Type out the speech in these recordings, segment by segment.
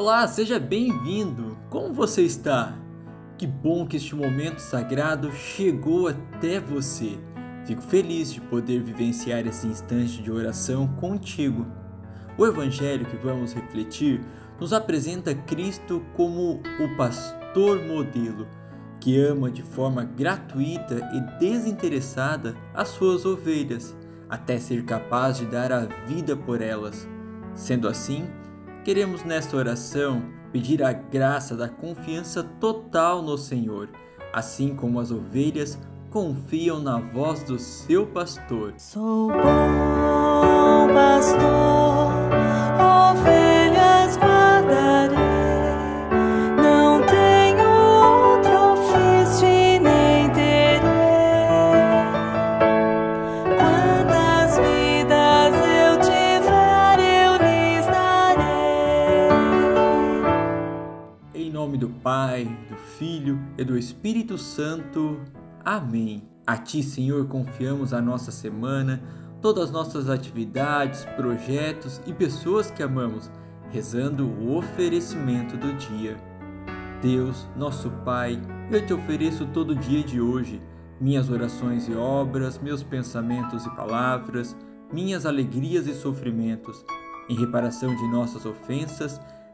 Olá, seja bem-vindo! Como você está? Que bom que este momento sagrado chegou até você. Fico feliz de poder vivenciar esse instante de oração contigo. O Evangelho que vamos refletir nos apresenta Cristo como o pastor modelo, que ama de forma gratuita e desinteressada as suas ovelhas, até ser capaz de dar a vida por elas. Sendo assim, queremos nesta oração pedir a graça da confiança total no Senhor, assim como as ovelhas confiam na voz do seu pastor. Sou bom pastor, Pai, do Filho e do Espírito Santo. Amém. A Ti, Senhor, confiamos a nossa semana, todas as nossas atividades, projetos e pessoas que amamos, rezando o oferecimento do dia. Deus, nosso Pai, eu te ofereço todo o dia de hoje, minhas orações e obras, meus pensamentos e palavras, minhas alegrias e sofrimentos, em reparação de nossas ofensas,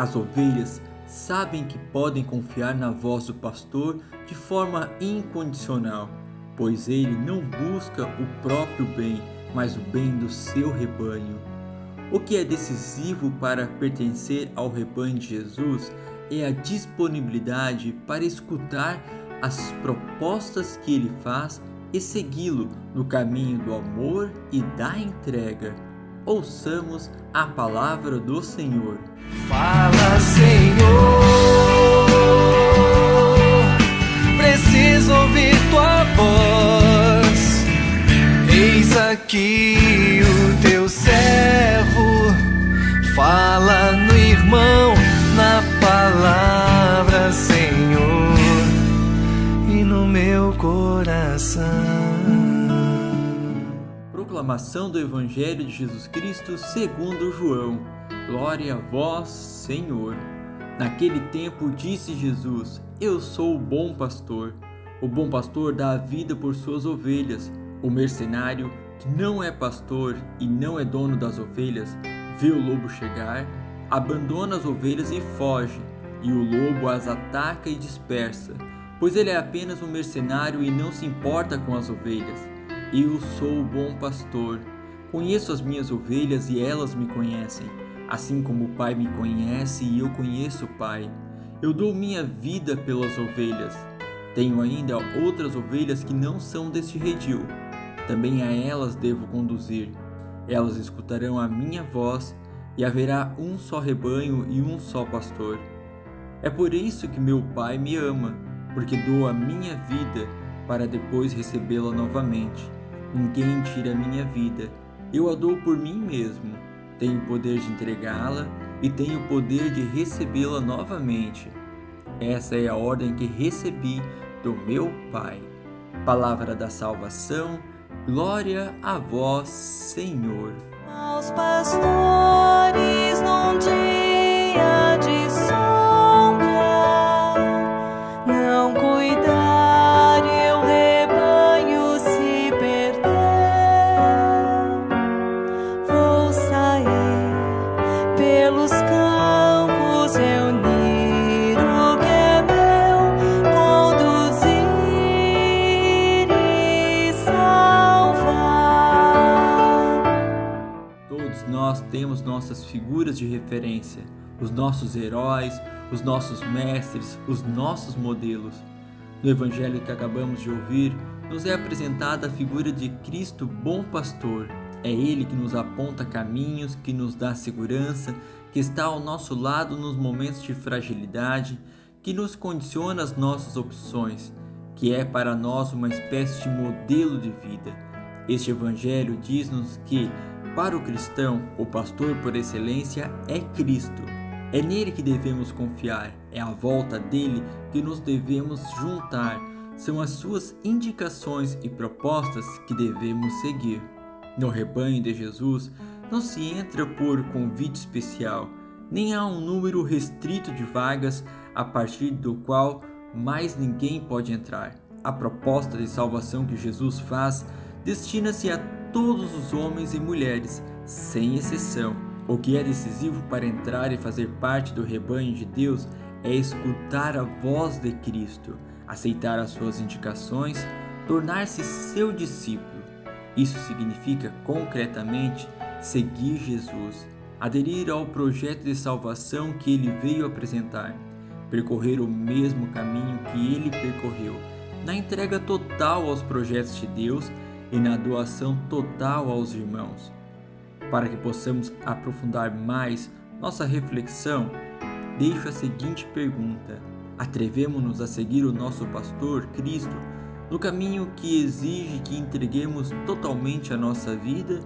As ovelhas sabem que podem confiar na voz do pastor de forma incondicional, pois ele não busca o próprio bem, mas o bem do seu rebanho. O que é decisivo para pertencer ao rebanho de Jesus é a disponibilidade para escutar as propostas que ele faz e segui-lo no caminho do amor e da entrega. Ouçamos a palavra do Senhor. Fala, Senhor. Preciso ouvir tua voz. Eis aqui Proclamação do Evangelho de Jesus Cristo segundo João. Glória a vós, Senhor. Naquele tempo disse Jesus: Eu sou o bom pastor. O bom pastor dá a vida por suas ovelhas. O mercenário, que não é pastor e não é dono das ovelhas, vê o lobo chegar, abandona as ovelhas e foge, e o lobo as ataca e dispersa, pois ele é apenas um mercenário e não se importa com as ovelhas. Eu sou o bom pastor. Conheço as minhas ovelhas e elas me conhecem, assim como o Pai me conhece e eu conheço o Pai. Eu dou minha vida pelas ovelhas. Tenho ainda outras ovelhas que não são deste redil. Também a elas devo conduzir. Elas escutarão a minha voz e haverá um só rebanho e um só pastor. É por isso que meu Pai me ama, porque dou a minha vida para depois recebê-la novamente. Ninguém tira a minha vida, eu a dou por mim mesmo. Tenho o poder de entregá-la e tenho o poder de recebê-la novamente. Essa é a ordem que recebi do meu Pai. Palavra da salvação, glória a vós, Senhor. Aos pastores num dia nós temos nossas figuras de referência, os nossos heróis, os nossos mestres, os nossos modelos. No evangelho que acabamos de ouvir, nos é apresentada a figura de Cristo bom pastor, É Ele que nos aponta caminhos, que nos dá segurança, que está ao nosso lado nos momentos de fragilidade, que nos condiciona as nossas opções, que é para nós uma espécie de modelo de vida. Este Evangelho diz-nos que, para o cristão, o pastor por excelência é Cristo. É nele que devemos confiar, é à volta dele que nos devemos juntar, são as suas indicações e propostas que devemos seguir. No rebanho de Jesus, não se entra por convite especial, nem há um número restrito de vagas a partir do qual mais ninguém pode entrar. A proposta de salvação que Jesus faz destina-se a todos os homens e mulheres, sem exceção. O que é decisivo para entrar e fazer parte do rebanho de Deus é escutar a voz de Cristo, aceitar as suas indicações, tornar-se seu discípulo. Isso significa concretamente seguir Jesus, aderir ao projeto de salvação que ele veio apresentar, percorrer o mesmo caminho que ele percorreu, na entrega total aos projetos de Deus e na doação total aos irmãos. Para que possamos aprofundar mais nossa reflexão, deixo a seguinte pergunta: Atrevemos-nos a seguir o nosso pastor Cristo no caminho que exige que entreguemos totalmente a nossa vida?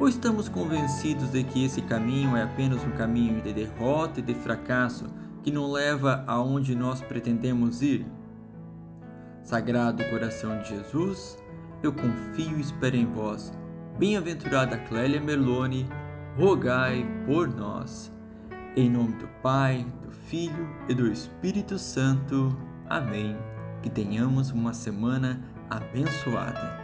Ou estamos convencidos de que esse caminho é apenas um caminho de derrota e de fracasso que não leva aonde nós pretendemos ir? Sagrado coração de Jesus, eu confio e espero em vós. Bem-aventurada Clélia Merlone, rogai por nós. Em nome do Pai, do Filho e do Espírito Santo. Amém. Que tenhamos uma semana abençoada.